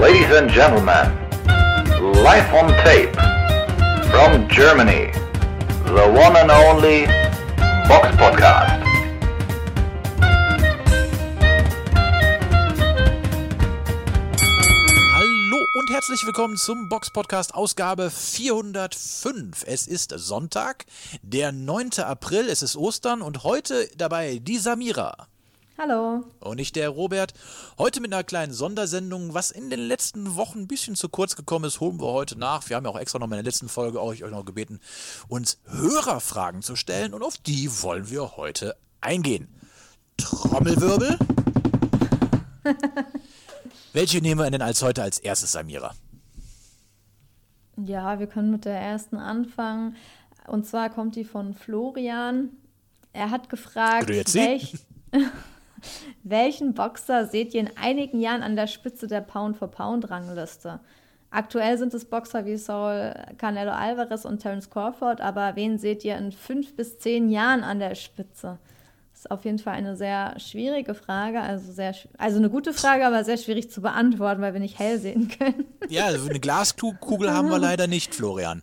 Ladies and gentlemen, live on tape from Germany, the one and only Box Podcast. Hallo und herzlich willkommen zum Box Podcast Ausgabe 405. Es ist Sonntag, der 9. April, es ist Ostern und heute dabei die Samira. Hallo. Und nicht der Robert. Heute mit einer kleinen Sondersendung, was in den letzten Wochen ein bisschen zu kurz gekommen ist, holen wir heute nach. Wir haben ja auch extra noch in der letzten Folge euch noch gebeten, uns Hörerfragen zu stellen und auf die wollen wir heute eingehen. Trommelwirbel. Welche nehmen wir denn als heute als erstes, Samira? Ja, wir können mit der ersten anfangen. Und zwar kommt die von Florian. Er hat gefragt, Du jetzt welch, welchen Boxer seht ihr in einigen Jahren an der Spitze der Pound-for-Pound-Rangliste? Aktuell sind es Boxer wie Saul Canelo Alvarez und Terence Crawford, aber wen seht ihr in fünf bis zehn Jahren an der Spitze? Das ist auf jeden Fall eine sehr schwierige Frage, also sehr, also eine gute Frage, aber sehr schwierig zu beantworten, weil wir nicht hell sehen können. Ja, also eine Glaskugel haben wir leider nicht, Florian.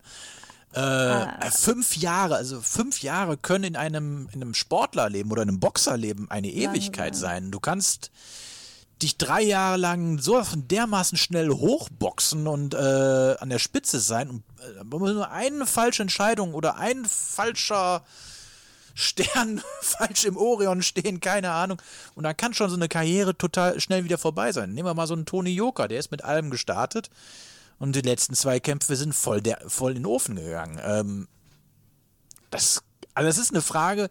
Äh, fünf Jahre, also fünf Jahre können in einem, in einem Sportlerleben oder einem Boxerleben eine Ewigkeit sein. Du kannst dich drei Jahre lang so dermaßen schnell hochboxen und äh, an der Spitze sein und äh, nur eine falsche Entscheidung oder ein falscher Stern falsch im Orion stehen, keine Ahnung. Und dann kann schon so eine Karriere total schnell wieder vorbei sein. Nehmen wir mal so einen Tony Joker, der ist mit allem gestartet und die letzten zwei Kämpfe sind voll, der, voll in den Ofen gegangen. Ähm, das, also das ist eine Frage,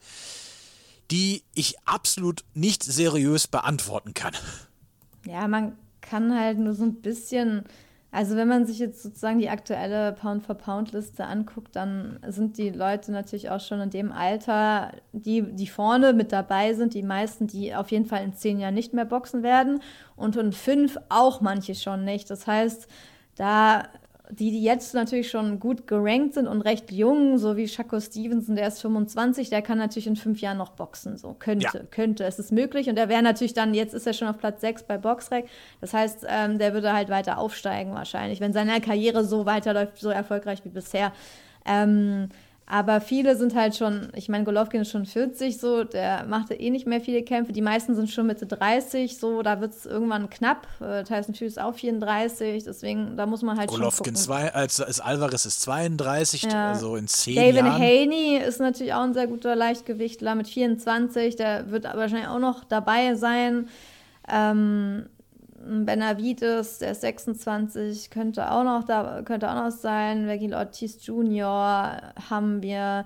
die ich absolut nicht seriös beantworten kann. Ja, man kann halt nur so ein bisschen, also wenn man sich jetzt sozusagen die aktuelle Pound-for-Pound-Liste anguckt, dann sind die Leute natürlich auch schon in dem Alter, die, die vorne mit dabei sind, die meisten, die auf jeden Fall in zehn Jahren nicht mehr boxen werden und in fünf auch manche schon nicht. Das heißt, da die, die jetzt natürlich schon gut gerankt sind und recht jung, so wie Shaco Stevenson, der ist 25, der kann natürlich in fünf Jahren noch boxen. So könnte, Ja. könnte. Es ist möglich. Und der wäre natürlich dann, jetzt ist er schon auf Platz 6 bei Boxrec. Das heißt, ähm, der würde halt weiter aufsteigen wahrscheinlich, wenn seine Karriere so weiterläuft, so erfolgreich wie bisher. Ähm, aber viele sind halt schon, ich meine, Golovkin ist schon 40, so, der machte eh nicht mehr viele Kämpfe. Die meisten sind schon Mitte 30, so, da wird es irgendwann knapp. Äh, Tyson Fury ist auch 34, deswegen, da muss man halt Golovkin schon gucken. 2, als, als Alvarez ist 32, Ja. also in zehn David Jahren. Haney ist natürlich auch ein sehr guter Leichtgewichtler mit 24, der wird wahrscheinlich auch noch dabei sein. Ähm, Benavides, der ist 26, könnte auch noch da, könnte auch noch sein. Vergil Ortiz Jr. haben wir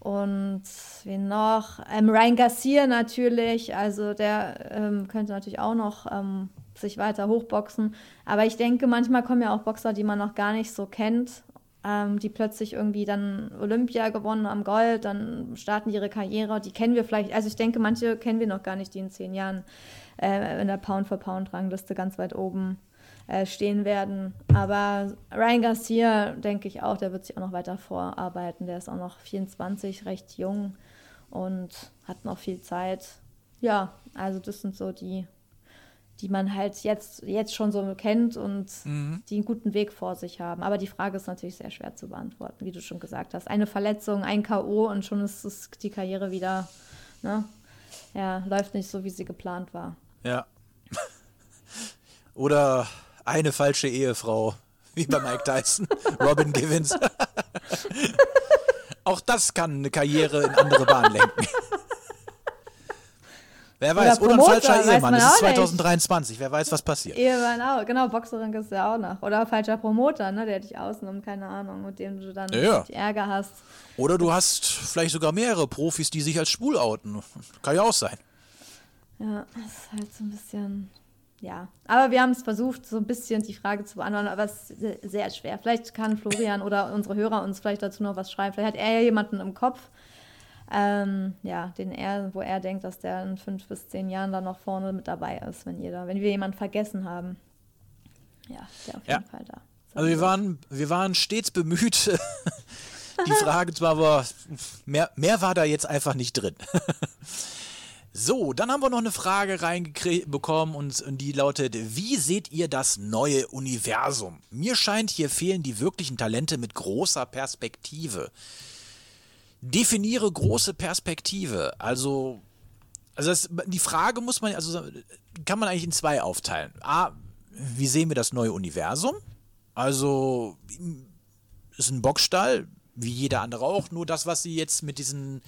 und wen noch? Ähm, Ryan Garcia natürlich, also der ähm, könnte natürlich auch noch ähm, sich weiter hochboxen. Aber ich denke, manchmal kommen ja auch Boxer, die man noch gar nicht so kennt, ähm, die plötzlich irgendwie dann Olympia gewonnen haben, Gold, dann starten ihre Karriere. Die kennen wir vielleicht, also ich denke, manche kennen wir noch gar nicht, die in zehn Jahren äh, in der Pound-for-Pound-Rangliste ganz weit oben äh, stehen werden. Aber Ryan Garcia, denke ich auch, der wird sich auch noch weiter vorarbeiten. Der ist auch noch 24, recht jung und hat noch viel Zeit. Ja, also das sind so die, die man halt jetzt, jetzt schon so kennt und die einen guten Weg vor sich haben. Aber die Frage ist natürlich sehr schwer zu beantworten, wie du schon gesagt hast. Eine Verletzung, ein K.O. und schon ist, ist die Karriere wieder, ne? Ja, läuft nicht so, wie sie geplant war. Ja. Oder eine falsche Ehefrau, wie bei Mike Tyson, Robin Givens. Auch das kann eine Karriere in andere Bahnen lenken. Wer weiß, oder, ein Promoter, falscher Ehemann. man Es ist auch nicht. 2023, wer weiß, was passiert. Ehemann auch, genau, Boxerin ist ja auch noch. Oder falscher Promoter, ne, der dich ausnimmt, keine Ahnung, mit dem du dann Ja, Ärger hast. Oder du hast vielleicht sogar mehrere Profis, die sich als schwul outen. Kann ja auch sein. Ja, das ist halt so ein bisschen, ja. Aber wir haben es versucht, so ein bisschen die Frage zu beantworten, aber es ist se- sehr schwer. Vielleicht kann Florian oder unsere Hörer uns vielleicht dazu noch was schreiben. Vielleicht hat er ja jemanden im Kopf, ähm, ja, den er, wo er denkt, dass der in fünf bis zehn Jahren dann noch vorne mit dabei ist, wenn jeder, wenn wir jemanden vergessen haben. Ja, der auf Ja. jeden Fall da. Also wir waren, wir waren stets bemüht, die Frage zwar, aber mehr, mehr war da jetzt einfach nicht drin. So, dann haben wir noch eine Frage reinbekommen und, die lautet, wie seht ihr das neue Universum? Mir scheint, hier fehlen die wirklichen Talente mit großer Perspektive. Definiere große Perspektive. Also, also das, die Frage muss man, also kann man eigentlich in zwei aufteilen. A, wie sehen wir das neue Universum? Also, ist ein Boxstall, wie jeder andere auch, nur das, was sie jetzt mit diesen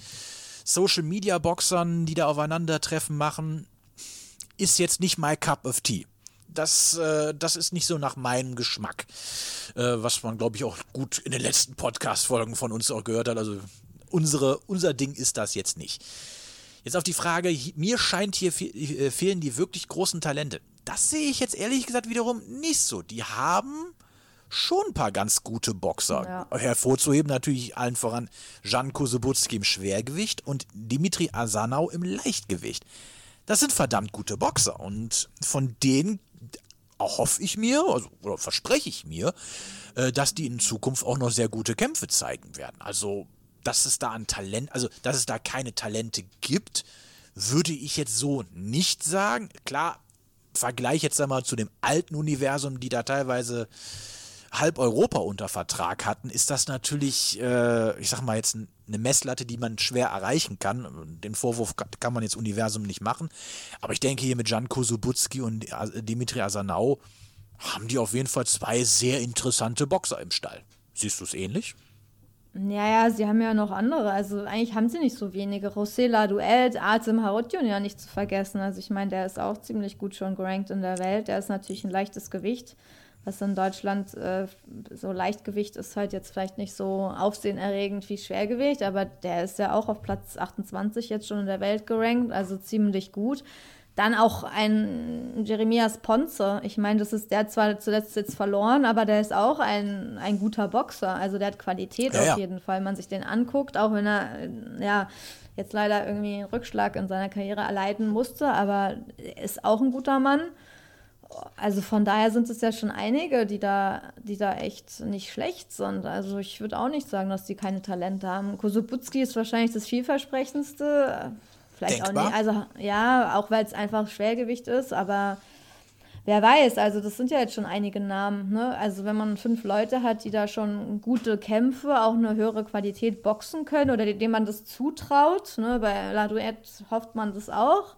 Social Media Boxern, die da aufeinandertreffen, machen, ist jetzt nicht my cup of tea. Das, äh, das ist nicht so nach meinem Geschmack, äh, was man, glaube ich, auch gut in den letzten Podcast-Folgen von uns auch gehört hat. Also unsere, unser Ding ist das jetzt nicht. Jetzt auf die Frage, mir scheint hier äh, fehlen die wirklich großen Talente. Das sehe ich jetzt ehrlich gesagt wiederum nicht so. Die haben schon ein paar ganz gute Boxer. Ja. Hervorzuheben natürlich allen voran Jan Kosebutski im Schwergewicht und Dimitri Asanau im Leichtgewicht. Das sind verdammt gute Boxer und von denen hoffe ich mir, also, oder verspreche ich mir, äh, dass die in Zukunft auch noch sehr gute Kämpfe zeigen werden. Also, dass es da an Talent, also dass es da keine Talente gibt, würde ich jetzt so nicht sagen. Klar, Vergleich jetzt einmal zu dem alten Universum, die da teilweise halb Europa unter Vertrag hatten, ist das natürlich, äh, ich sag mal jetzt eine Messlatte, die man schwer erreichen kann. Den Vorwurf kann man jetzt Universum nicht machen. Aber ich denke hier mit Jan Kosubutski und Dimitri Asanau haben die auf jeden Fall zwei sehr interessante Boxer im Stall. Siehst du es ähnlich? Ja, ja, sie haben ja noch andere. Also eigentlich haben sie nicht so wenige. Rosela Duelt, Azim Harutjun ja nicht zu vergessen. Also ich meine, der ist auch ziemlich gut schon gerankt in der Welt. Der ist natürlich ein leichtes Gewicht was in Deutschland äh, so Leichtgewicht ist halt jetzt vielleicht nicht so aufsehenerregend wie Schwergewicht, aber der ist ja auch auf Platz 28 jetzt schon in der Welt gerankt, also ziemlich gut. Dann auch ein Jeremias Ponce. Ich meine, das ist der zwar zuletzt jetzt verloren, aber der ist auch ein, ein guter Boxer. Also der hat Qualität ja, auf ja. jeden Fall, wenn man sich den anguckt, auch wenn er ja jetzt leider irgendwie einen Rückschlag in seiner Karriere erleiden musste, aber ist auch ein guter Mann also von daher sind es ja schon einige, die da, die da echt nicht schlecht sind. Also ich würde auch nicht sagen, dass die keine Talente haben. Kosubutski ist wahrscheinlich das vielversprechendste. Vielleicht Denkbar. auch nicht. Also ja, auch weil es einfach Schwergewicht ist, aber wer weiß, also das sind ja jetzt schon einige Namen. Ne? Also wenn man fünf Leute hat, die da schon gute Kämpfe, auch eine höhere Qualität boxen können oder denen man das zutraut, ne? bei La Duette hofft man das auch.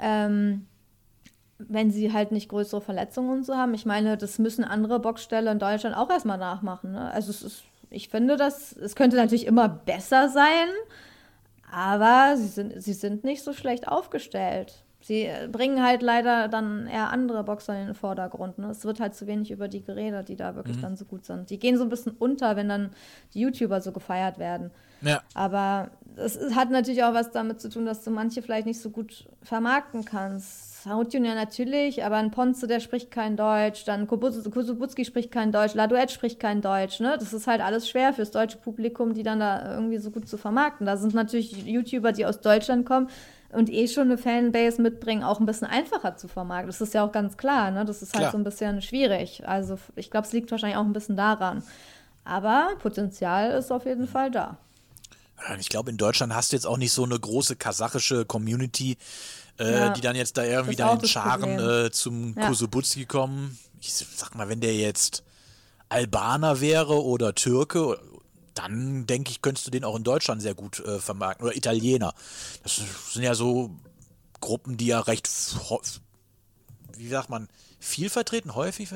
Ähm, wenn sie halt nicht größere Verletzungen und so haben. Ich meine, das müssen andere Boxställe in Deutschland auch erstmal nachmachen. Ne? Also es ist, ich finde, das, es könnte natürlich immer besser sein, aber sie sind, sie sind nicht so schlecht aufgestellt. Sie bringen halt leider dann eher andere Boxer in den Vordergrund. Ne? Es wird halt zu wenig über die geredet, die da wirklich mhm. dann so gut sind. Die gehen so ein bisschen unter, wenn dann die YouTuber so gefeiert werden. Ja. Aber es hat natürlich auch was damit zu tun, dass du manche vielleicht nicht so gut vermarkten kannst Ja natürlich, aber ein Ponce, der spricht kein Deutsch, dann Kusubutski spricht kein Deutsch, Laduet spricht kein Deutsch, ne? Das ist halt alles schwer fürs deutsche Publikum, die dann da irgendwie so gut zu vermarkten. Da sind natürlich YouTuber, die aus Deutschland kommen und eh schon eine Fanbase mitbringen, auch ein bisschen einfacher zu vermarkten. Das ist ja auch ganz klar, ne? Das ist halt klar. so ein bisschen schwierig. Also ich glaube, es liegt wahrscheinlich auch ein bisschen daran. Aber Potenzial ist auf jeden Fall da. Ich glaube, in Deutschland hast du jetzt auch nicht so eine große kasachische Community, äh, ja, die dann jetzt da irgendwie da in Scharen äh, zum ja. Kusubutski kommen. Ich sag mal, wenn der jetzt Albaner wäre oder Türke, dann denke ich, könntest du den auch in Deutschland sehr gut äh, vermarkten. Oder Italiener. Das sind ja so Gruppen, die ja recht, wie sagt man, viel vertreten, häufig.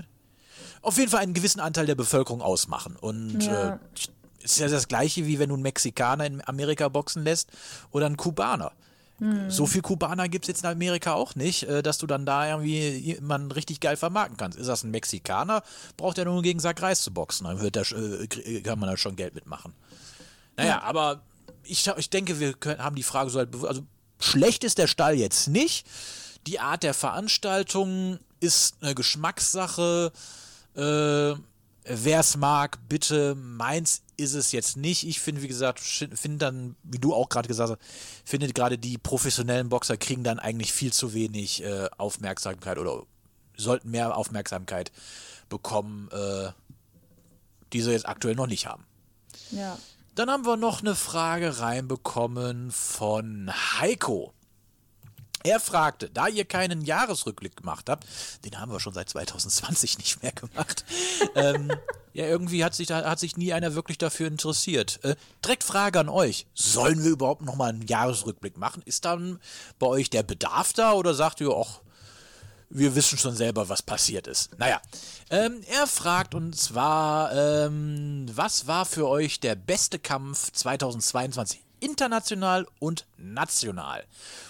Auf jeden Fall einen gewissen Anteil der Bevölkerung ausmachen. Und ja. äh, ist ja das gleiche, wie wenn du einen Mexikaner in Amerika boxen lässt oder einen Kubaner. Hm. So viel Kubaner gibt es jetzt in Amerika auch nicht, äh, dass du dann da irgendwie jemanden richtig geil vermarkten kannst. Ist das ein Mexikaner, braucht er nur gegen Sack Reis zu boxen, dann wird der, äh, kann man da schon Geld mitmachen. Naja, ja. aber ich, ich denke, wir können, haben die Frage so halt, also schlecht ist der Stall jetzt nicht. Die Art der Veranstaltung ist eine Geschmackssache. Äh, Wer es mag, bitte. Meins ist es jetzt nicht. Ich finde, wie gesagt, finde dann, wie du auch gerade gesagt hast, finde gerade die professionellen Boxer kriegen dann eigentlich viel zu wenig äh, Aufmerksamkeit oder sollten mehr Aufmerksamkeit bekommen, äh, die sie jetzt aktuell noch nicht haben. Ja. Dann haben wir noch eine Frage reinbekommen von Heiko. Er fragte, da ihr keinen Jahresrückblick gemacht habt, den haben wir schon seit 2020 nicht mehr gemacht, ähm, ja, irgendwie hat sich, da, hat sich nie einer wirklich dafür interessiert. Äh, direkt Frage an euch, sollen wir überhaupt nochmal einen Jahresrückblick machen? Ist dann bei euch der Bedarf da oder sagt ihr, ach, wir wissen schon selber, was passiert ist. Naja, ähm, er fragt und zwar, ähm, was war für euch der beste Kampf 2022? International und national.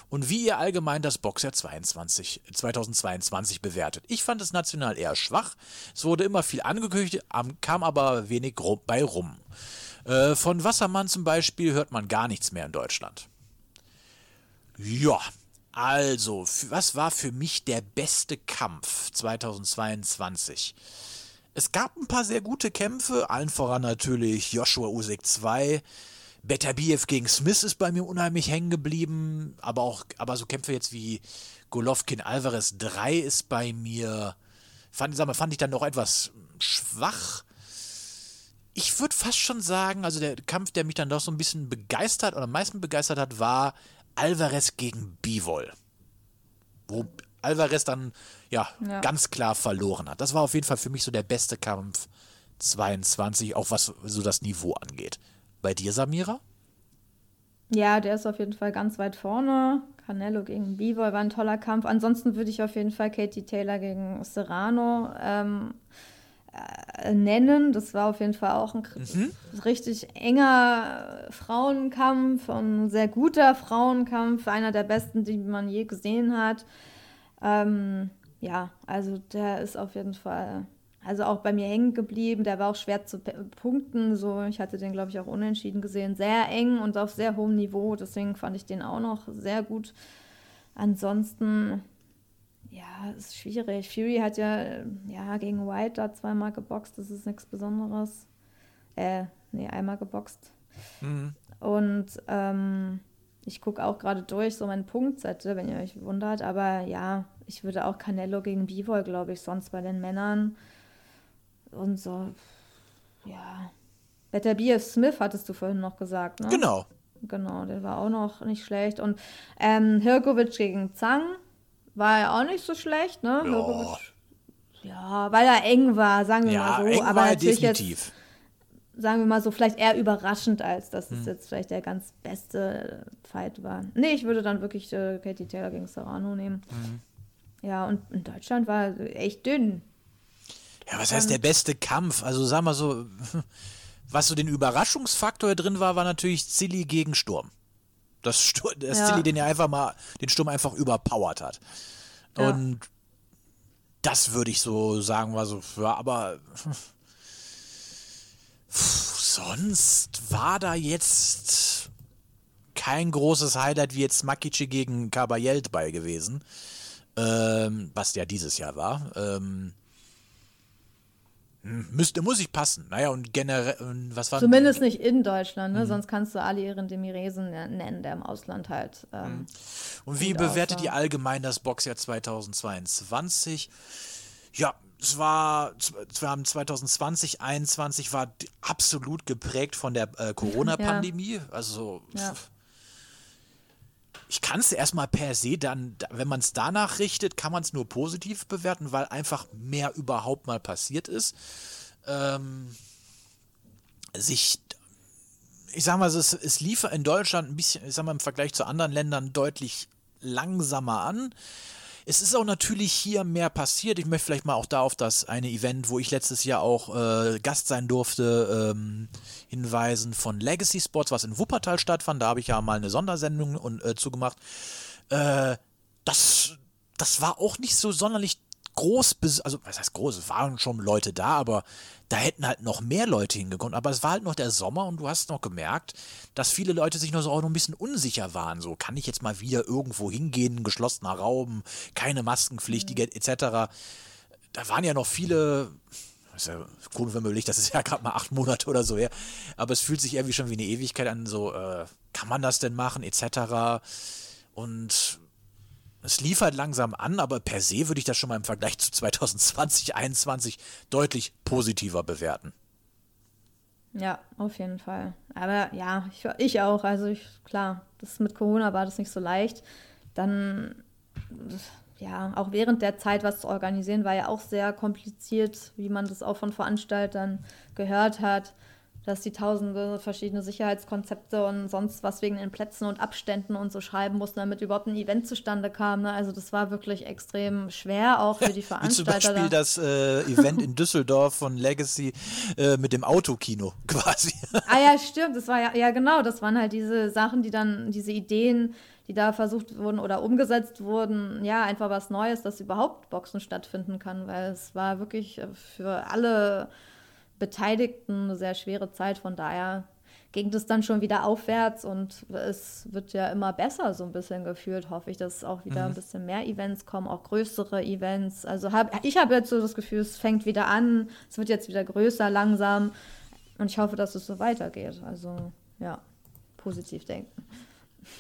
Und wie ihr allgemein das Boxer 22, 2022 bewertet. Ich fand es national eher schwach. Es wurde immer viel angekündigt, kam aber wenig bei rum. Äh, von Wassermann zum Beispiel hört man gar nichts mehr in Deutschland. Ja, also, was war für mich der beste Kampf 2022? Es gab ein paar sehr gute Kämpfe, allen voran natürlich Joshua Usyk 2. Beterbiev gegen Smith ist bei mir unheimlich hängen geblieben, aber auch aber so Kämpfe jetzt wie Golovkin Alvarez 3 ist bei mir fand, sag mal, fand ich dann noch etwas schwach. Ich würde fast schon sagen, also der Kampf, der mich dann doch so ein bisschen begeistert oder am meisten begeistert hat, war Alvarez gegen Bivol. Wo Alvarez dann ja, ja, ganz klar verloren hat. Das war auf jeden Fall für mich so der beste Kampf 22, auch was so das Niveau angeht. Bei dir, Samira? Ja, der ist auf jeden Fall ganz weit vorne. Canelo gegen Bivol war ein toller Kampf. Ansonsten würde ich auf jeden Fall Katie Taylor gegen Serrano ähm, äh, nennen. Das war auf jeden Fall auch ein mhm. richtig enger Frauenkampf, ein sehr guter Frauenkampf, einer der besten, die man je gesehen hat. Ähm, ja, also der ist auf jeden Fall, also auch bei mir hängen geblieben. Der war auch schwer zu punkten. So, ich hatte den, glaube ich, auch unentschieden gesehen. Sehr eng und auf sehr hohem Niveau. Deswegen fand ich den auch noch sehr gut. Ansonsten ja, ist schwierig. Fury hat ja, ja gegen White da zweimal geboxt, das ist nichts Besonderes. Äh, nee, einmal geboxt. Mhm. Und ähm, ich gucke auch gerade durch, so meine Punktsätze, wenn ihr euch wundert. Aber ja, ich würde auch Canelo gegen Bivol, glaube ich, sonst bei den Männern. Und so, ja. Better Beer Smith hattest du vorhin noch gesagt, ne? Genau. Genau, der war auch noch nicht schlecht. Und ähm, Hirkovic gegen Zhang war ja auch nicht so schlecht, ne? Ja, ja weil er eng war, sagen wir ja, mal so. Eng aber war natürlich definitiv. Jetzt, sagen wir mal so, vielleicht eher überraschend, als dass hm. es jetzt vielleicht der ganz beste Fight war. Nee, ich würde dann wirklich äh, Katie Taylor gegen Serrano nehmen. Hm. Ja, und in Deutschland war echt dünn. Ja, was heißt der beste Kampf? Also sag mal so, was so den Überraschungsfaktor drin war, war natürlich Zilli gegen Sturm. Das, Stur das ja. Silly, den er einfach mal, den Sturm einfach überpowert hat. Ja. Und das würde ich so sagen, war so, ja, aber sonst war da jetzt kein großes Highlight wie jetzt Makici gegen Caballel bei gewesen. Ähm, was ja dieses Jahr war. Ähm, Müsste, muss ich passen. Naja, und generell, was war Zumindest nicht in Deutschland, ne? Mhm. sonst kannst du Ali Ihren Demiresen nennen, der im Ausland halt. Ähm, mhm. und wie bewertet ihr allgemein das Boxjahr 2022? Ja, es war, wir haben 2020, 2021 war absolut geprägt von der äh, Corona-Pandemie. Ja. Also, ja ich kann es erstmal per se dann, wenn man es danach richtet, kann man es nur positiv bewerten, weil einfach mehr überhaupt mal passiert ist. Ähm, sich, ich sag mal, es, es lief in Deutschland ein bisschen, ich sag mal, im Vergleich zu anderen Ländern deutlich langsamer an. Es ist auch natürlich hier mehr passiert. Ich möchte vielleicht mal auch da auf das eine Event, wo ich letztes Jahr auch äh, Gast sein durfte, ähm, hinweisen von Legacy Sports, was in Wuppertal stattfand. Da habe ich ja mal eine Sondersendung und, äh, zugemacht. Äh, das, das war auch nicht so sonderlich groß, also was heißt groß, es waren schon Leute da, aber da hätten halt noch mehr Leute hingekommen. Aber es war halt noch der Sommer und du hast noch gemerkt, dass viele Leute sich noch so auch noch ein bisschen unsicher waren. So, kann ich jetzt mal wieder irgendwo hingehen, geschlossener Raum, keine Maskenpflicht, mhm. etc. Da waren ja noch viele, ist ja komisch, wenn man überlegt, das ist ja gerade mal acht Monate oder so her. Aber es fühlt sich irgendwie schon wie eine Ewigkeit an, so, äh, kann man das denn machen, etc. Und es lief halt langsam an, aber per se würde ich das schon mal im Vergleich zu 2020, 2021 deutlich positiver bewerten. Ja, auf jeden Fall. Aber ja, ich, ich auch. Also ich, klar, das mit Corona war das nicht so leicht. dann, ja, auch während der Zeit was zu organisieren, war ja auch sehr kompliziert, wie man das auch von Veranstaltern gehört hat dass die tausende verschiedene Sicherheitskonzepte und sonst was wegen den Plätzen und Abständen und so schreiben mussten, damit überhaupt ein Event zustande kam. Ne? Also das war wirklich extrem schwer, auch für die Veranstalter. Wie zum Beispiel da. das äh, Event in Düsseldorf von Legacy äh, mit dem Autokino quasi. ah ja, stimmt. Das war ja, ja genau, das waren halt diese Sachen, die dann, diese Ideen, die da versucht wurden oder umgesetzt wurden, ja, einfach was Neues, dass überhaupt Boxen stattfinden kann, weil es war wirklich für alle Beteiligten eine sehr schwere Zeit. Von daher ging das dann schon wieder aufwärts und es wird ja immer besser so ein bisschen gefühlt, hoffe ich, dass auch wieder mhm. ein bisschen mehr Events kommen, auch größere Events. Also hab, ich habe jetzt so das Gefühl, es fängt wieder an, es wird jetzt wieder größer langsam und ich hoffe, dass es so weitergeht. Also ja, positiv denken.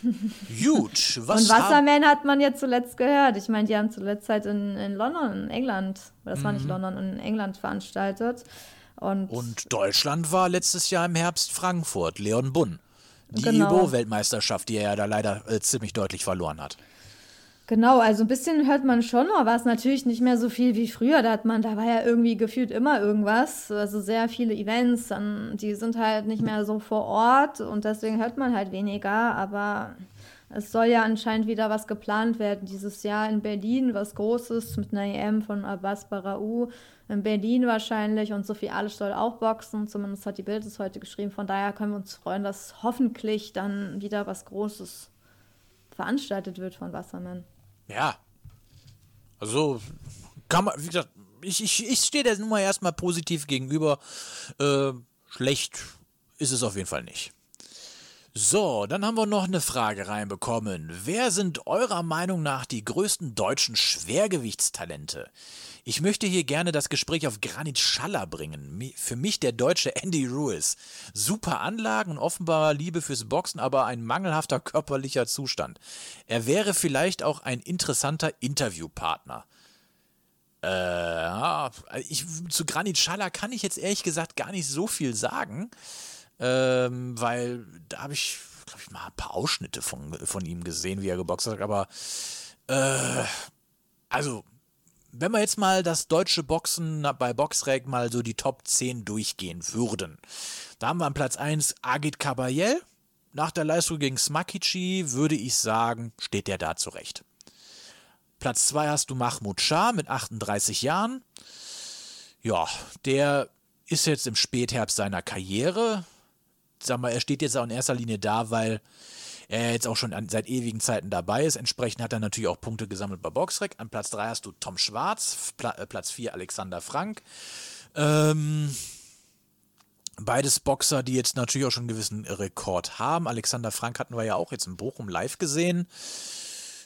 Huge. Was und Wasserman hat man jetzt zuletzt gehört. Ich meine, die haben zuletzt halt in, in London, in England, das mhm. war nicht mhm. London, in England veranstaltet. Und, und Deutschland war letztes Jahr im Herbst Frankfurt, Leon Bunn. Die genau. Ibo-Weltmeisterschaft, die er ja da leider äh, ziemlich deutlich verloren hat. Genau, also ein bisschen hört man schon, aber war es natürlich nicht mehr so viel wie früher. Da hat man, da war ja irgendwie gefühlt immer irgendwas. Also sehr viele Events, dann, die sind halt nicht mehr so vor Ort und deswegen hört man halt weniger. Aber es soll ja anscheinend wieder was geplant werden dieses Jahr in Berlin, was Großes mit einer EM von Abbas Barau in Berlin wahrscheinlich und Sophie Alisch soll auch boxen. Zumindest hat die Bild es heute geschrieben. Von daher können wir uns freuen, dass hoffentlich dann wieder was Großes veranstaltet wird von Wasserman. Ja. Also kann man, wie gesagt, ich, ich, ich stehe der Nummer erstmal positiv gegenüber. Äh, schlecht ist es auf jeden Fall nicht. So, dann haben wir noch eine Frage reinbekommen. Wer sind eurer Meinung nach die größten deutschen Schwergewichtstalente? Ich möchte hier gerne das Gespräch auf Granit Schaller bringen. Für mich der deutsche Andy Ruiz. Super Anlagen und offenbar Liebe fürs Boxen, aber ein mangelhafter körperlicher Zustand. Er wäre vielleicht auch ein interessanter Interviewpartner. Äh, ich, zu Granit Schaller kann ich jetzt ehrlich gesagt gar nicht so viel sagen, ähm, weil da habe ich, glaube ich, mal ein paar Ausschnitte von, von ihm gesehen, wie er geboxt hat, aber äh, also wenn wir jetzt mal das deutsche Boxen bei Boxrec mal so die Top 10 durchgehen würden. Da haben wir an Platz 1 Agit Kabayel. Nach der Leistung gegen Smakici würde ich sagen, steht der da zurecht. Platz 2 hast du Mahmoud Shah mit 38 Jahren. Ja, der ist jetzt im Spätherbst seiner Karriere. Sag mal, er steht jetzt auch in erster Linie da, weil er jetzt auch schon an, seit ewigen Zeiten dabei ist. Entsprechend hat er natürlich auch Punkte gesammelt bei Boxrec. An Platz 3 hast du Tom Schwarz, Pla äh, Platz 4 Alexander Frank. Ähm, beides Boxer, die jetzt natürlich auch schon einen gewissen Rekord haben. Alexander Frank hatten wir ja auch jetzt in Bochum live gesehen.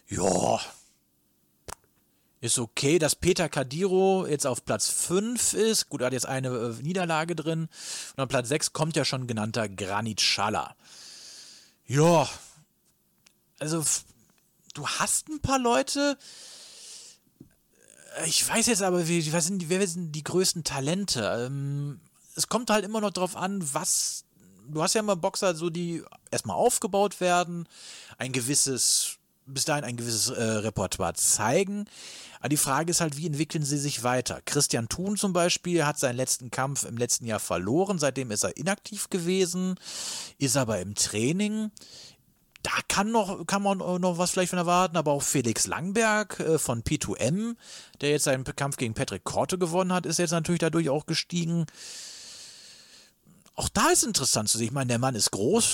Ja, ist okay, dass Peter Kadiro jetzt auf Platz 5 ist. Gut, er hat jetzt eine äh, Niederlage drin. Und an Platz 6 kommt ja schon genannter Granit Schala. Ja, also du hast ein paar Leute. Äh, ich weiß jetzt aber, wie, sind wer sind die größten Talente? Ähm, es kommt halt immer noch drauf an, was. Du hast ja immer Boxer, so die erstmal aufgebaut werden, ein gewisses, bis dahin ein gewisses äh, Repertoire zeigen. Aber die Frage ist halt, wie entwickeln sie sich weiter? Christian Thun zum Beispiel hat seinen letzten Kampf im letzten Jahr verloren, seitdem ist er inaktiv gewesen, ist aber im Training da kann noch, kann man noch was vielleicht von erwarten, aber auch Felix Langberg äh, von P2M, der jetzt seinen Kampf gegen Patrick Korte gewonnen hat, ist jetzt natürlich dadurch auch gestiegen. Auch da ist interessant zu sehen. Ich meine, der Mann ist groß,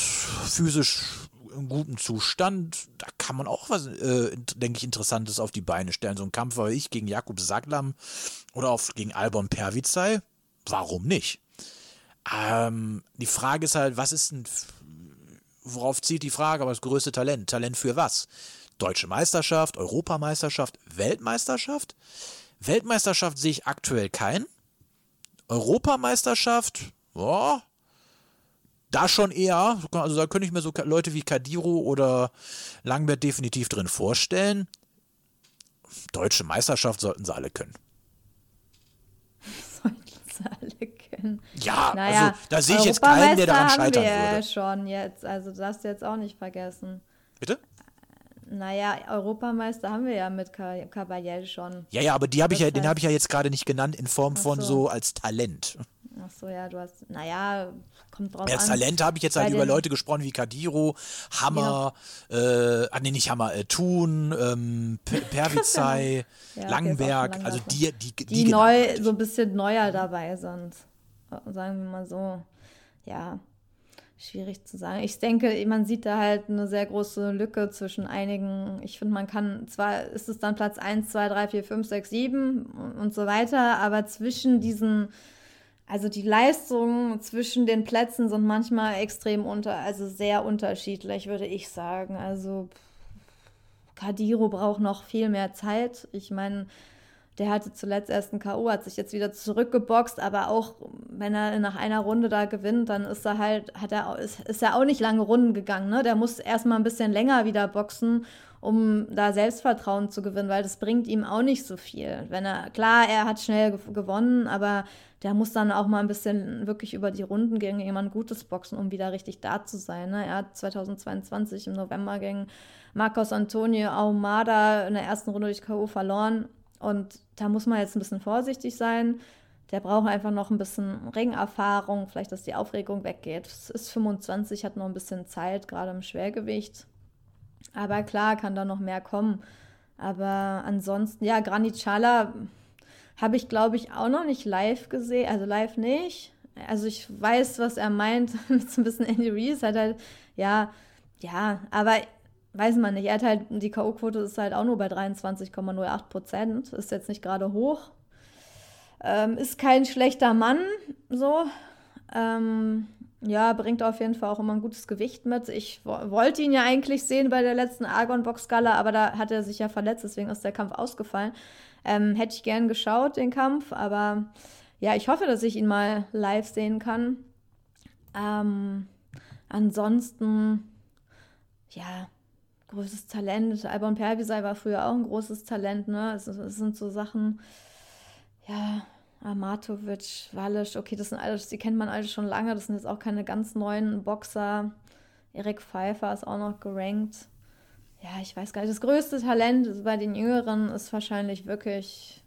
physisch in gutem Zustand. Da kann man auch was, äh, denke ich, Interessantes auf die Beine stellen. So ein Kampf war ich gegen Jakub Saglam oder auch gegen Albon Pervizei. Warum nicht? Ähm, die Frage ist halt, was ist denn worauf zieht die Frage, aber das größte Talent. Talent für was? Deutsche Meisterschaft, Europameisterschaft, Weltmeisterschaft? Weltmeisterschaft sehe ich aktuell keinen. Europameisterschaft, boah, da schon eher. Also da könnte ich mir so Leute wie Kadiro oder Langbert definitiv drin vorstellen. Deutsche Meisterschaft sollten sie alle können. Sollten sie alle können. Ja, naja, also da sehe ich jetzt keinen, der daran scheitern haben wir würde. schon jetzt, also das darfst du jetzt auch nicht vergessen. Bitte? Naja, Europameister haben wir ja mit Caballel schon. Ja, ja, aber die hab ich ja, den habe ich ja jetzt gerade nicht genannt in Form von so. so als Talent. Ach so, ja, du hast, naja, kommt drauf ja, an. Talent habe ich jetzt halt über Leute gesprochen wie Kadiro, Hammer, äh, ah, nee, nicht Hammer, äh, Thun, ähm, Pervizei, ja, Langenberg, okay, also die, die, die, die neu, so ein bisschen neuer dabei sind. Sagen wir mal so. Ja, schwierig zu sagen. Ich denke, man sieht da halt eine sehr große Lücke zwischen einigen. Ich finde, man kann, zwar ist es dann Platz 1, 2, 3, 4, 5, 6, 7 und so weiter, aber zwischen diesen also die Leistungen zwischen den Plätzen sind manchmal extrem unter, also sehr unterschiedlich, würde ich sagen. Also Kadiro braucht noch viel mehr Zeit. Ich meine, der hatte zuletzt erst ein K.O., hat sich jetzt wieder zurückgeboxt, aber auch wenn er nach einer Runde da gewinnt, dann ist er halt, hat er, ist, ist er auch nicht lange Runden gegangen. Ne? Der muss erstmal ein bisschen länger wieder boxen, um da Selbstvertrauen zu gewinnen, weil das bringt ihm auch nicht so viel. Wenn er, klar, er hat schnell gewonnen, aber der muss dann auch mal ein bisschen wirklich über die Runden gegen jemand Gutes boxen, um wieder richtig da zu sein. Ne? Er hat 2022 im November gegen Marcos Antonio Ahumada in der ersten Runde durch K.O. verloren. Und da muss man jetzt ein bisschen vorsichtig sein. Der braucht einfach noch ein bisschen Ringerfahrung, vielleicht, dass die Aufregung weggeht. Es ist 25, hat noch ein bisschen Zeit, gerade im Schwergewicht. Aber klar, kann da noch mehr kommen. Aber ansonsten, ja, Granit habe ich, glaube ich, auch noch nicht live gesehen. Also live nicht. Also ich weiß, was er meint mit so ein bisschen Andy Reese. Hat halt, ja, ja, aber weiß man nicht. Er hat halt, die K.O.-Quote ist halt auch nur bei 23,08 Prozent. Ist jetzt nicht gerade hoch. Ähm, ist kein schlechter Mann, so. Ähm, ja, bringt auf jeden Fall auch immer ein gutes Gewicht mit. Ich wollte ihn ja eigentlich sehen bei der letzten Argon Box Gala, aber da hat er sich ja verletzt, deswegen ist der Kampf ausgefallen. Ähm, hätte ich gern geschaut, den Kampf, aber ja, ich hoffe, dass ich ihn mal live sehen kann. Ähm, ansonsten, ja, großes Talent. Albon Pervisai war früher auch ein großes Talent, ne? Es, es sind so Sachen, ja, Amatovic, Walisch, okay, das sind alles, die kennt man alle schon lange, das sind jetzt auch keine ganz neuen Boxer. Erik Pfeiffer ist auch noch gerankt. Ja, ich weiß gar nicht. Das größte Talent bei den Jüngeren ist wahrscheinlich wirklich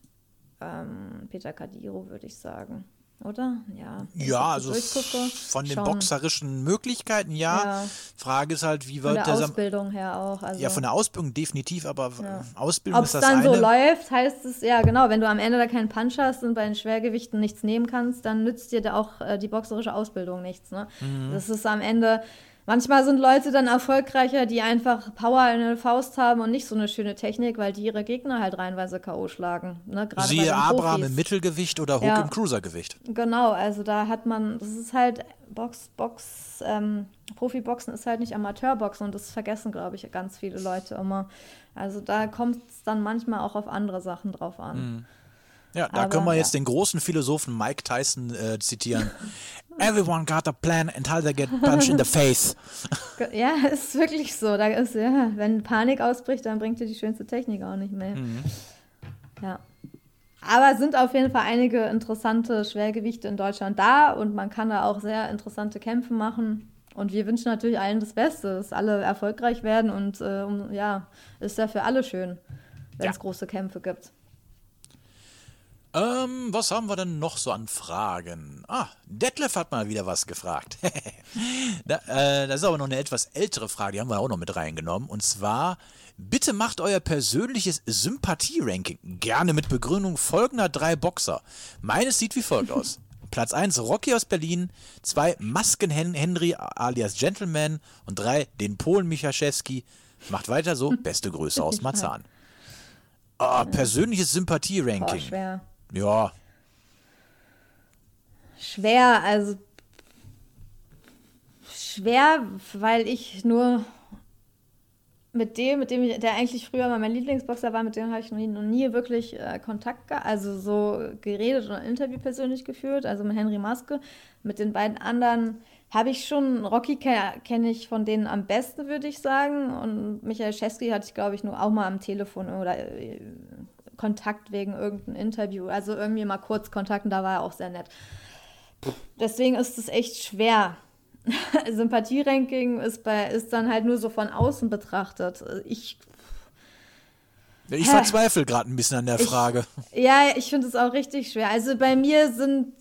ähm, Peter Kadiro, würde ich sagen oder? Ja. Ja, also von den schon. boxerischen Möglichkeiten, ja. ja. Frage ist halt, wie wird der. Von der Ausbildung her auch. Also ja, von der Ausbildung definitiv, aber ja. Ausbildung Ob's ist das dann eine. so läuft, heißt es, ja, genau, wenn du am Ende da keinen Punch hast und bei den Schwergewichten nichts nehmen kannst, dann nützt dir da auch äh, die boxerische Ausbildung nichts. Ne? Mhm. Das ist am Ende Manchmal sind Leute dann erfolgreicher, die einfach Power in der Faust haben und nicht so eine schöne Technik, weil die ihre Gegner halt reinweise K.O. schlagen. Ne? Siehe Abraham im Mittelgewicht oder Hook ja. im Cruisergewicht. Genau, also da hat man, das ist halt Box, Box, ähm, Profiboxen ist halt nicht Amateurboxen und das vergessen, glaube ich, ganz viele Leute immer. Also da kommt es dann manchmal auch auf andere Sachen drauf an. Mhm. Ja, da Aber, können wir jetzt ja. den großen Philosophen Mike Tyson äh, zitieren. Everyone got a plan until they get punched in the face. Ja, ist wirklich so. Da ist, ja, wenn Panik ausbricht, dann bringt dir die schönste Technik auch nicht mehr. Mhm. Ja. Aber sind auf jeden Fall einige interessante Schwergewichte in Deutschland da und man kann da auch sehr interessante Kämpfe machen. Und wir wünschen natürlich allen das Beste, dass alle erfolgreich werden und äh, ja, ist ja für alle schön, wenn es ja. große Kämpfe gibt. Ähm, was haben wir denn noch so an Fragen? Ah, Detlef hat mal wieder was gefragt. da, äh, das ist aber noch eine etwas ältere Frage, die haben wir auch noch mit reingenommen. Und zwar, bitte macht euer persönliches Sympathie-Ranking. Gerne mit Begründung folgender drei Boxer. Meines sieht wie folgt aus. Platz 1 Rocky aus Berlin, 2 Masken Henry alias Gentleman und 3 den Polen Michaschewski. Macht weiter so, beste Grüße aus Marzahn. Oh, persönliches Sympathie-Ranking. schwer. Ja. Schwer, also schwer, weil ich nur mit dem, mit dem ich, der eigentlich früher mal mein Lieblingsboxer war, mit dem habe ich noch nie, noch nie wirklich äh, Kontakt also so geredet oder Interview persönlich geführt, also mit Henry Maske. Mit den beiden anderen habe ich schon, Rocky kenne kenn ich von denen am besten, würde ich sagen. Und Michael Scheski hatte ich, glaube ich, nur auch mal am Telefon oder äh, Kontakt wegen irgendeinem Interview. Also irgendwie mal kurz Kontakt und da war er auch sehr nett. Deswegen ist es echt schwer. Sympathieranking ist, bei, ist dann halt nur so von außen betrachtet. Ich ich verzweifle gerade ein bisschen an der Frage. Ich, ja, ich finde es auch richtig schwer. Also bei mir sind,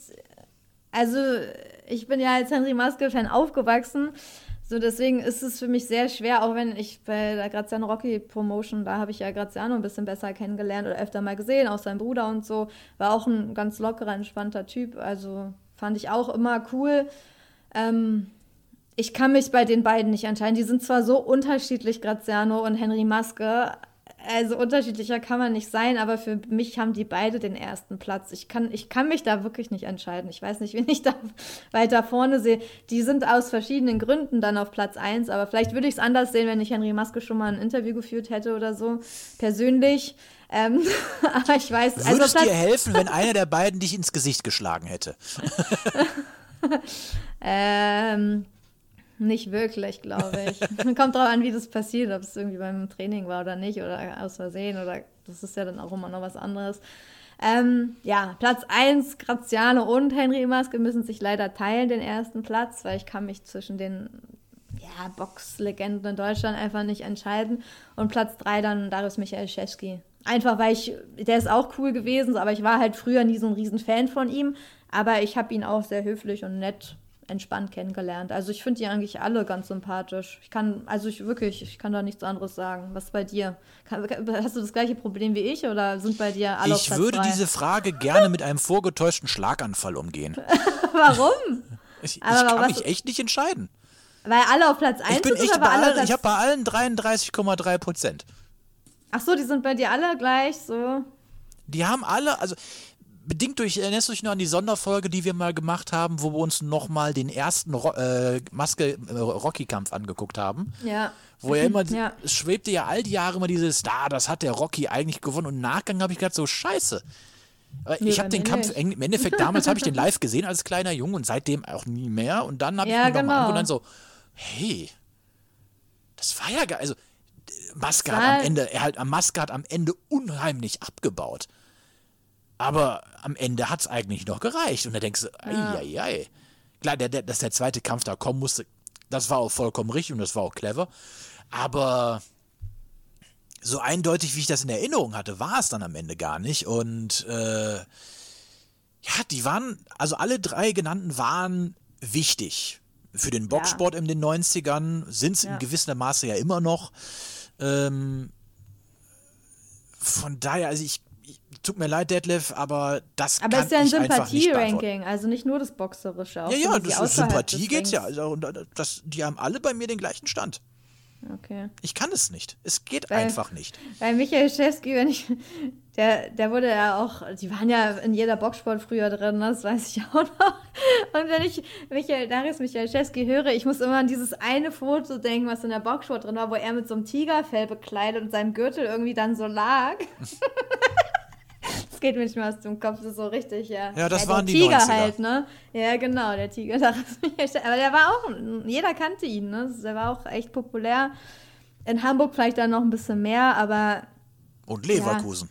also ich bin ja als Henry Maske-Fan aufgewachsen. So, deswegen ist es für mich sehr schwer, auch wenn ich bei der Graziano Rocky Promotion, da habe ich ja Graziano ein bisschen besser kennengelernt oder öfter mal gesehen, auch sein Bruder und so. War auch ein ganz lockerer, entspannter Typ. Also fand ich auch immer cool. Ähm, ich kann mich bei den beiden nicht entscheiden. Die sind zwar so unterschiedlich, Graziano und Henry Maske, also unterschiedlicher kann man nicht sein, aber für mich haben die beide den ersten Platz. Ich kann, ich kann mich da wirklich nicht entscheiden. Ich weiß nicht, wen ich da weiter vorne sehe. Die sind aus verschiedenen Gründen dann auf Platz 1, aber vielleicht würde ich es anders sehen, wenn ich Henry Maske schon mal ein Interview geführt hätte oder so, persönlich. Ähm, aber ich weiß. Würde also es dir helfen, wenn einer der beiden dich ins Gesicht geschlagen hätte? ähm. Nicht wirklich, glaube ich. Kommt drauf an, wie das passiert, ob es irgendwie beim Training war oder nicht oder aus Versehen oder das ist ja dann auch immer noch was anderes. Ähm, ja, Platz 1, Graziano und Henry Maske müssen sich leider teilen, den ersten Platz, weil ich kann mich zwischen den ja, Boxlegenden in Deutschland einfach nicht entscheiden. Und Platz 3 dann Darius Michael Schewski. Einfach weil ich, der ist auch cool gewesen, aber ich war halt früher nie so ein Riesenfan von ihm. Aber ich habe ihn auch sehr höflich und nett entspannt kennengelernt. Also ich finde die eigentlich alle ganz sympathisch. Ich kann, also ich wirklich, ich kann da nichts anderes sagen. Was bei dir? hast du das gleiche Problem wie ich oder sind bei dir alle Ich würde diese Frage gerne mit einem vorgetäuschten Schlaganfall umgehen. warum? Ich, ich kann mich echt nicht entscheiden. Weil alle auf Platz 1 ich bin sind echt bei allen, Ich habe bei allen 33,3 Prozent. Ach so, die sind bei dir alle gleich so. Die haben alle, also bedingt durch, erinnerst du dich noch an die Sonderfolge, die wir mal gemacht haben, wo wir uns nochmal den ersten Ro äh, Maske-Rocky-Kampf äh, angeguckt haben? Ja. Wo er immer, ja. es schwebte ja all die Jahre immer dieses, da, das hat der Rocky eigentlich gewonnen. Und im Nachgang habe ich gedacht, so scheiße. Aber nee, ich habe den Kampf, nicht. im Endeffekt, damals habe ich den live gesehen als kleiner Junge und seitdem auch nie mehr. Und dann habe ich ja, ihn genau. nochmal und dann so, hey, das war ja geil. Also, Maske hat am Ende, er halt, Maske hat am Ende unheimlich abgebaut. Aber am Ende hat es eigentlich noch gereicht. Und da denkst du, ei, ja. ei, ei. Klar, der, der, dass der zweite Kampf da kommen musste, das war auch vollkommen richtig und das war auch clever. Aber so eindeutig, wie ich das in Erinnerung hatte, war es dann am Ende gar nicht. Und äh, ja, die waren, also alle drei genannten waren wichtig für den Boxsport ja. in den 90ern, sind es ja. in gewissem Maße ja immer noch. Ähm, von daher, also ich tut mir leid, Detlef, aber das aber kann ist ja ein Sympathie-Ranking, also nicht nur das Boxerische. Auch ja, ja, das ist Sympathie geht ja. Also, das, die haben alle bei mir den gleichen Stand. Okay. Ich kann es nicht. Es geht weil, einfach nicht. Weil Michael Schewski, wenn ich, der, der wurde ja auch, die waren ja in jeder Boxsport früher drin, das weiß ich auch noch. Und wenn ich Michael, Darius Michael Schewski höre, ich muss immer an dieses eine Foto denken, was in der Boxsport drin war, wo er mit so einem Tigerfell bekleidet und seinem Gürtel irgendwie dann so lag. Das geht mir nicht mehr aus dem Kopf, das ist so richtig, ja. Ja, das ja, waren die Tiger 90er. halt, ne? Ja, genau, der Tiger. Aber der war auch, jeder kannte ihn, ne? Der war auch echt populär. In Hamburg vielleicht dann noch ein bisschen mehr, aber. Und Leverkusen.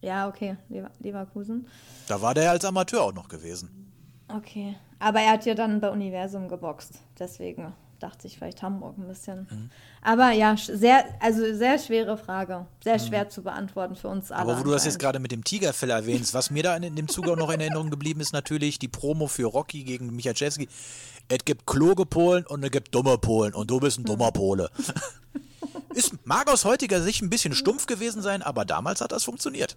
Ja, ja okay, Lever Leverkusen. Da war der als Amateur auch noch gewesen. Okay. Aber er hat ja dann bei Universum geboxt, deswegen dachte ich vielleicht Hamburg ein bisschen. Mhm. Aber ja, sehr, also sehr schwere Frage. Sehr mhm. schwer zu beantworten für uns alle. Aber wo du das jetzt gerade mit dem Tigerfell erwähnst, was mir da in, in dem Zuge auch noch in Erinnerung geblieben ist, natürlich die Promo für Rocky gegen Michalczewski. Es gibt kluge Polen und es gibt dumme Polen und du bist ein dummer Pole. ist, mag aus heutiger Sicht ein bisschen stumpf gewesen sein, aber damals hat das funktioniert.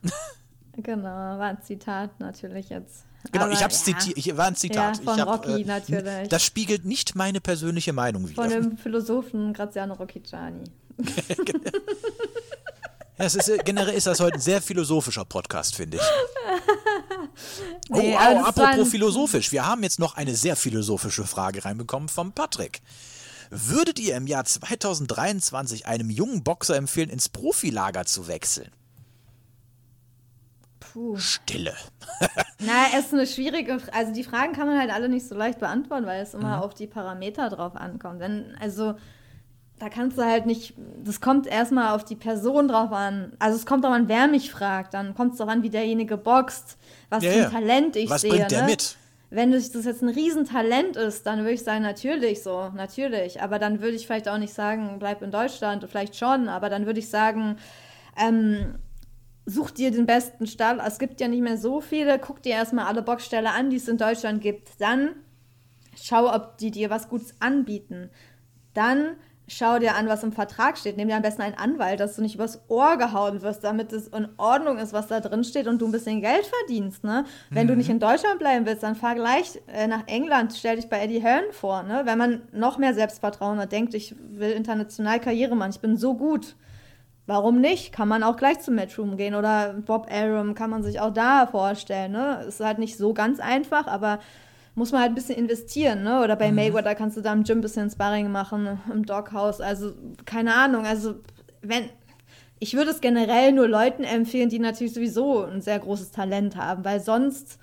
Genau, war ein Zitat natürlich jetzt. Genau, Aber, ich habe es ja. zitiert. Ich war ein Zitat. Ja, von hab, Rocky äh, natürlich. Das spiegelt nicht meine persönliche Meinung wider. Von dem Philosophen Graziano Rocchiciani. Ja, es ist, äh, generell ist das heute ein sehr philosophischer Podcast, finde ich. nee, oh, wow, apropos philosophisch. Wir haben jetzt noch eine sehr philosophische Frage reinbekommen vom Patrick. Würdet ihr im Jahr 2023 einem jungen Boxer empfehlen, ins Profilager zu wechseln? Puh. Stille. Na, es ist eine schwierige, also die Fragen kann man halt alle nicht so leicht beantworten, weil es immer mhm. auf die Parameter drauf ankommt. Denn, also, da kannst du halt nicht, das kommt erstmal auf die Person drauf an. Also es kommt darauf an, wer mich fragt. Dann kommt es darauf an, wie derjenige boxt, was ja, für ein ja. Talent ich was sehe. Was bringt der ne? mit? wenn das jetzt ein Riesentalent ist, dann würde ich sagen, natürlich so, natürlich. Aber dann würde ich vielleicht auch nicht sagen, bleib in Deutschland, vielleicht schon, aber dann würde ich sagen, ähm, such dir den besten Stall. Es gibt ja nicht mehr so viele. Guck dir erstmal alle Boxställe an, die es in Deutschland gibt. Dann schau, ob die dir was Gutes anbieten. Dann schau dir an, was im Vertrag steht. Nimm dir am besten einen Anwalt, dass du nicht übers Ohr gehauen wirst, damit es in Ordnung ist, was da drin steht und du ein bisschen Geld verdienst. Ne? Wenn mhm. du nicht in Deutschland bleiben willst, dann fahr gleich äh, nach England, stell dich bei Eddie Hearn vor. Ne? Wenn man noch mehr Selbstvertrauen hat, denkt, ich will international Karriere machen, ich bin so gut. Warum nicht? Kann man auch gleich zum Matchroom gehen oder Bob Arum kann man sich auch da vorstellen. Ne? Ist halt nicht so ganz einfach, aber muss man halt ein bisschen investieren, ne? Oder bei mhm. Mayweather kannst du da im Gym ein bisschen Sparring machen, im Doghouse. Also, keine Ahnung. Also, wenn. Ich würde es generell nur Leuten empfehlen, die natürlich sowieso ein sehr großes Talent haben, weil sonst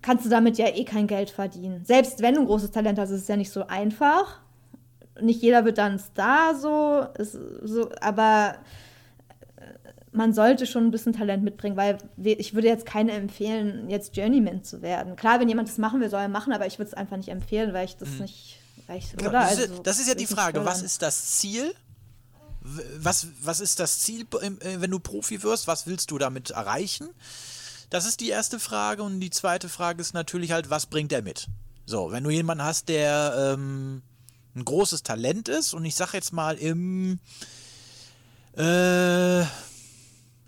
kannst du damit ja eh kein Geld verdienen. Selbst wenn du ein großes Talent hast, ist es ja nicht so einfach. Nicht jeder wird dann Star so, ist so aber man sollte schon ein bisschen Talent mitbringen, weil ich würde jetzt keine empfehlen, jetzt Journeyman zu werden. Klar, wenn jemand das machen will, soll er machen, aber ich würde es einfach nicht empfehlen, weil ich das mhm. nicht. Ich, genau, das, ist, also, das, ist, ja die Frage, was ist das Ziel? Was, was ist das Ziel, äh, wenn du Profi wirst? Was willst du damit erreichen? Das ist die erste Frage. Und die zweite Frage ist natürlich halt, was bringt er mit? So, wenn du jemanden hast, der ähm, ein großes Talent ist und ich sag jetzt mal im äh,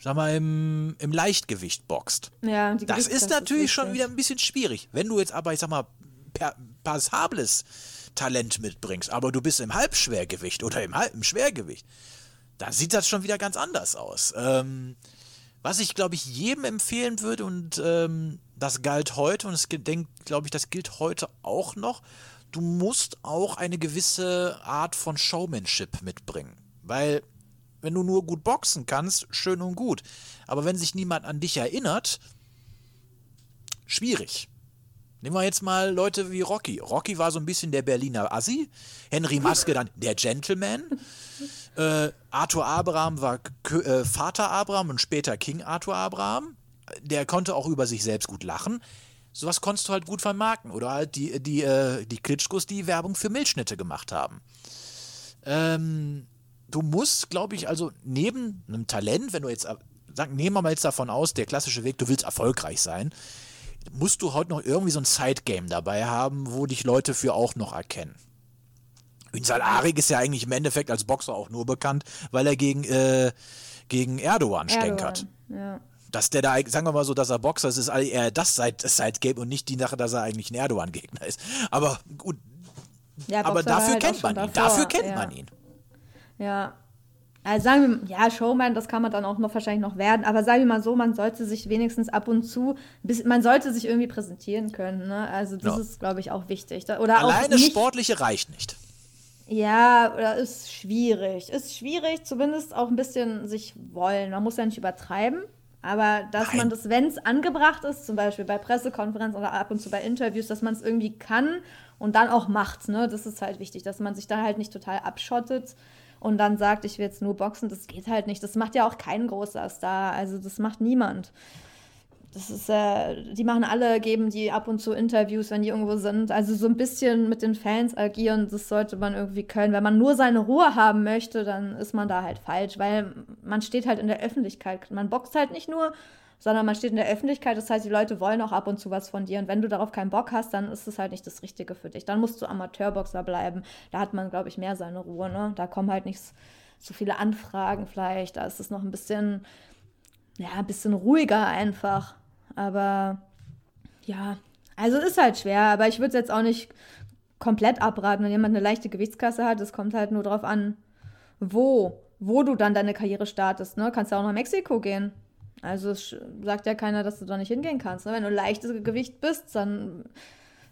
sag mal, im, im Leichtgewicht boxt. Ja, das ist natürlich ist schon wieder ein bisschen schwierig. Wenn du jetzt aber, ich sag mal, per, passables Talent mitbringst, aber du bist im Halbschwergewicht oder im, Halb, im Schwergewicht, dann sieht das schon wieder ganz anders aus. Ähm, was ich, glaube ich, jedem empfehlen würde, und ähm, das galt heute, und es glaube ich, das gilt heute auch noch, du musst auch eine gewisse Art von Showmanship mitbringen. Weil wenn du nur gut boxen kannst, schön und gut. Aber wenn sich niemand an dich erinnert, schwierig. Nehmen wir jetzt mal Leute wie Rocky. Rocky war so ein bisschen der Berliner Assi. Henry Maske dann der Gentleman. Äh, Arthur Abraham war K äh, Vater Abraham und später King Arthur Abraham. Der konnte auch über sich selbst gut lachen. Sowas konntest du halt gut vermarkten. Oder halt die, die, äh, die Klitschkos, die Werbung für Milchschnitte gemacht haben. Ähm, du musst, glaube ich, also neben einem Talent, wenn du jetzt, sagen, nehmen wir mal jetzt davon aus, der klassische Weg, du willst erfolgreich sein, musst du heute noch irgendwie so ein Sidegame dabei haben, wo dich Leute für auch noch erkennen. Ünsal Arik ist ja eigentlich im Endeffekt als Boxer auch nur bekannt, weil er gegen, äh, gegen Erdogan, Erdogan stänkert. Ja. Dass der da, sagen wir mal so, dass er Boxer ist, ist eher das Sidegame und nicht die Sache, dass er eigentlich ein Erdogan-Gegner ist. Aber gut, ja, aber dafür halt kennt man ihn. Dafür kennt ja. man ihn. Ja. Also sagen wir, ja, Showman, das kann man dann auch noch wahrscheinlich noch werden, aber sagen wir mal so, man sollte sich wenigstens ab und zu, man sollte sich irgendwie präsentieren können. Ne? Also das ja. ist, glaube ich, auch wichtig. Oder Alleine nicht, Sportliche reicht nicht. Ja, oder ist schwierig. Ist schwierig, zumindest auch ein bisschen sich wollen. Man muss ja nicht übertreiben, aber dass Nein. man das, wenn es angebracht ist, zum Beispiel bei Pressekonferenzen oder ab und zu bei Interviews, dass man es irgendwie kann und dann auch macht. Ne? Das ist halt wichtig, dass man sich da halt nicht total abschottet und dann sagt, ich will jetzt nur boxen, das geht halt nicht. Das macht ja auch kein großer Star, also das macht niemand. Das ist, äh, die machen alle, geben die ab und zu Interviews, wenn die irgendwo sind. Also so ein bisschen mit den Fans agieren, das sollte man irgendwie können. Wenn man nur seine Ruhe haben möchte, dann ist man da halt falsch, weil man steht halt in der Öffentlichkeit. Man boxt halt nicht nur, sondern man steht in der Öffentlichkeit. Das heißt, die Leute wollen auch ab und zu was von dir. Und wenn du darauf keinen Bock hast, dann ist es halt nicht das Richtige für dich. Dann musst du Amateurboxer bleiben. Da hat man, glaube ich, mehr seine Ruhe. Ne? Da kommen halt nicht so viele Anfragen vielleicht. Da ist es noch ein bisschen, ja, ein bisschen ruhiger einfach. Aber ja, also ist halt schwer. Aber ich würde es jetzt auch nicht komplett abraten, wenn jemand eine leichte Gewichtskasse hat. Es kommt halt nur darauf an, wo, wo du dann deine Karriere startest. Ne? Kannst ja auch nach Mexiko gehen. Also es sagt ja keiner, dass du da nicht hingehen kannst. Ne? Wenn du leichtes Gewicht bist, dann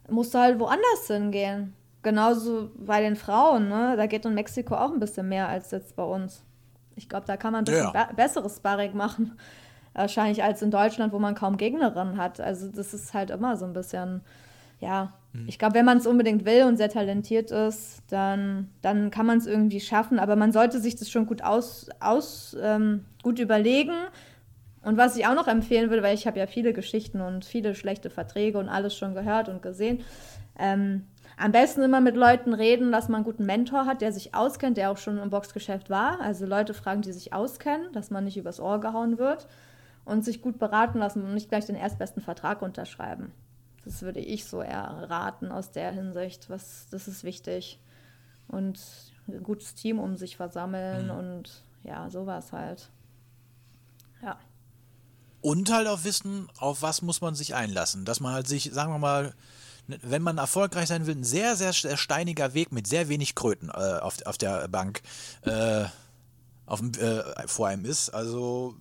musst du halt woanders hingehen. Genauso bei den Frauen, ne? Da geht in Mexiko auch ein bisschen mehr als jetzt bei uns. Ich glaube, da kann man ein bisschen ja. be besseres Sparring machen. Wahrscheinlich als in Deutschland, wo man kaum Gegnerinnen hat. Also das ist halt immer so ein bisschen, ja. Hm. Ich glaube, wenn man es unbedingt will und sehr talentiert ist, dann, dann kann man es irgendwie schaffen. Aber man sollte sich das schon gut aus, aus ähm, gut überlegen Und was ich auch noch empfehlen würde, weil ich habe ja viele Geschichten und viele schlechte Verträge und alles schon gehört und gesehen, ähm, am besten immer mit Leuten reden, dass man einen guten Mentor hat, der sich auskennt, der auch schon im Boxgeschäft war. Also Leute fragen, die sich auskennen, dass man nicht übers Ohr gehauen wird und sich gut beraten lassen und nicht gleich den erstbesten Vertrag unterschreiben. Das würde ich so eher raten aus der Hinsicht. Was, das ist wichtig. Und ein gutes Team um sich versammeln mhm. und ja, sowas halt. Ja. Und halt auch wissen, auf was muss man sich einlassen. Dass man halt sich, sagen wir mal, wenn man erfolgreich sein will, ein sehr, sehr, sehr steiniger Weg mit sehr wenig Kröten äh, auf, auf der Bank äh, auf, äh, vor einem ist. Also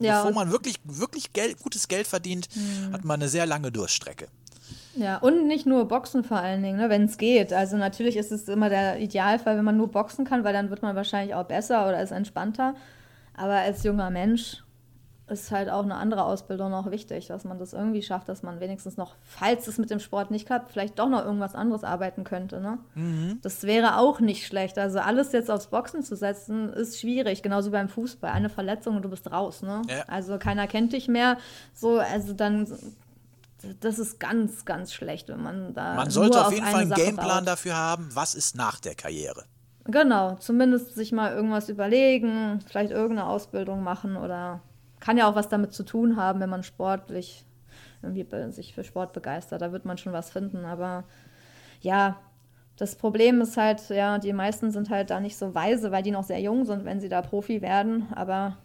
ja. bevor man wirklich, wirklich Geld, gutes Geld verdient, mhm. hat man eine sehr lange Durststrecke. Ja, und nicht nur Boxen vor allen Dingen, ne, wenn es geht. Also natürlich ist es immer der Idealfall, wenn man nur boxen kann, weil dann wird man wahrscheinlich auch besser oder ist entspannter. Aber als junger Mensch ist halt auch eine andere Ausbildung noch wichtig, dass man das irgendwie schafft, dass man wenigstens noch, falls es mit dem Sport nicht klappt, vielleicht doch noch irgendwas anderes arbeiten könnte. Ne? Mhm. Das wäre auch nicht schlecht. Also alles jetzt aufs Boxen zu setzen, ist schwierig, genauso wie beim Fußball. Eine Verletzung und du bist raus. Ne? Ja. Also keiner kennt dich mehr. So, also dann das ist ganz, ganz schlecht, wenn man da. Man sollte auf jeden Fall einen Sache Gameplan baut. dafür haben, was ist nach der Karriere. Genau, zumindest sich mal irgendwas überlegen, vielleicht irgendeine Ausbildung machen oder kann ja auch was damit zu tun haben, wenn man sportlich irgendwie sich für Sport begeistert. Da wird man schon was finden. Aber ja, das Problem ist halt, ja, die meisten sind halt da nicht so weise, weil die noch sehr jung sind, wenn sie da Profi werden. Aber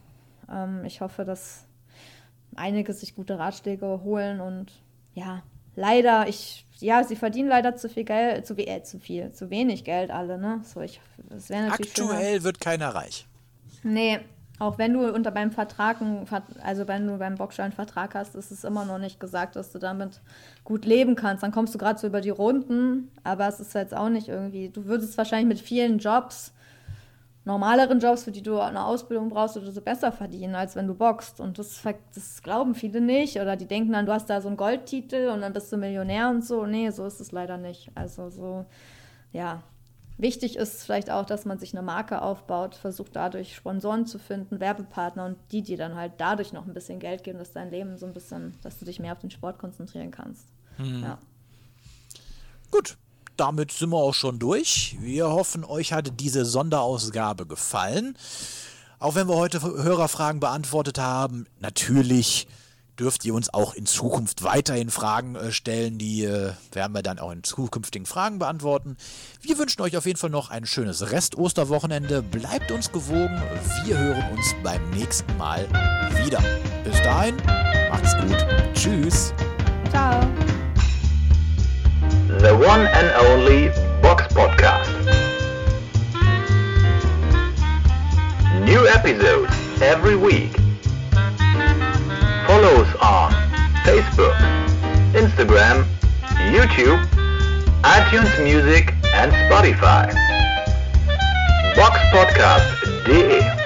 ähm, ich hoffe, dass einige sich gute Ratschläge holen und ja, leider, ich, ja, sie verdienen leider zu viel Geld, zu, äh, zu viel, zu wenig Geld alle, ne? So, ich, das natürlich Aktuell schöner. wird keiner reich. Nee, auch wenn du unter beim Vertrag, also wenn du beim Boxschein einen Vertrag hast, ist es immer noch nicht gesagt, dass du damit gut leben kannst. Dann kommst du gerade so über die Runden, aber es ist jetzt auch nicht irgendwie, du würdest wahrscheinlich mit vielen Jobs, normaleren Jobs, für die du eine Ausbildung brauchst, oder so besser verdienen, als wenn du boxst. Und das, das glauben viele nicht. Oder die denken dann, du hast da so einen Goldtitel und dann bist du Millionär und so. Nee, so ist es leider nicht. Also so, ja, Wichtig ist vielleicht auch, dass man sich eine Marke aufbaut, versucht dadurch Sponsoren zu finden, Werbepartner und die dir dann halt dadurch noch ein bisschen Geld geben, dass dein Leben so ein bisschen, dass du dich mehr auf den Sport konzentrieren kannst. Hm. Ja. Gut, damit sind wir auch schon durch. Wir hoffen, euch hat diese Sonderausgabe gefallen. Auch wenn wir heute Hörerfragen beantwortet haben, natürlich dürft ihr uns auch in Zukunft weiterhin Fragen äh, stellen. Die äh, werden wir dann auch in zukünftigen Fragen beantworten. Wir wünschen euch auf jeden Fall noch ein schönes Rest-Osterwochenende. Bleibt uns gewogen. Wir hören uns beim nächsten Mal wieder. Bis dahin, macht's gut. Tschüss. Ciao. The one and only Box Podcast. New episodes every week. Follow us on Facebook, Instagram, YouTube, iTunes Music and Spotify. Boxpodcast.de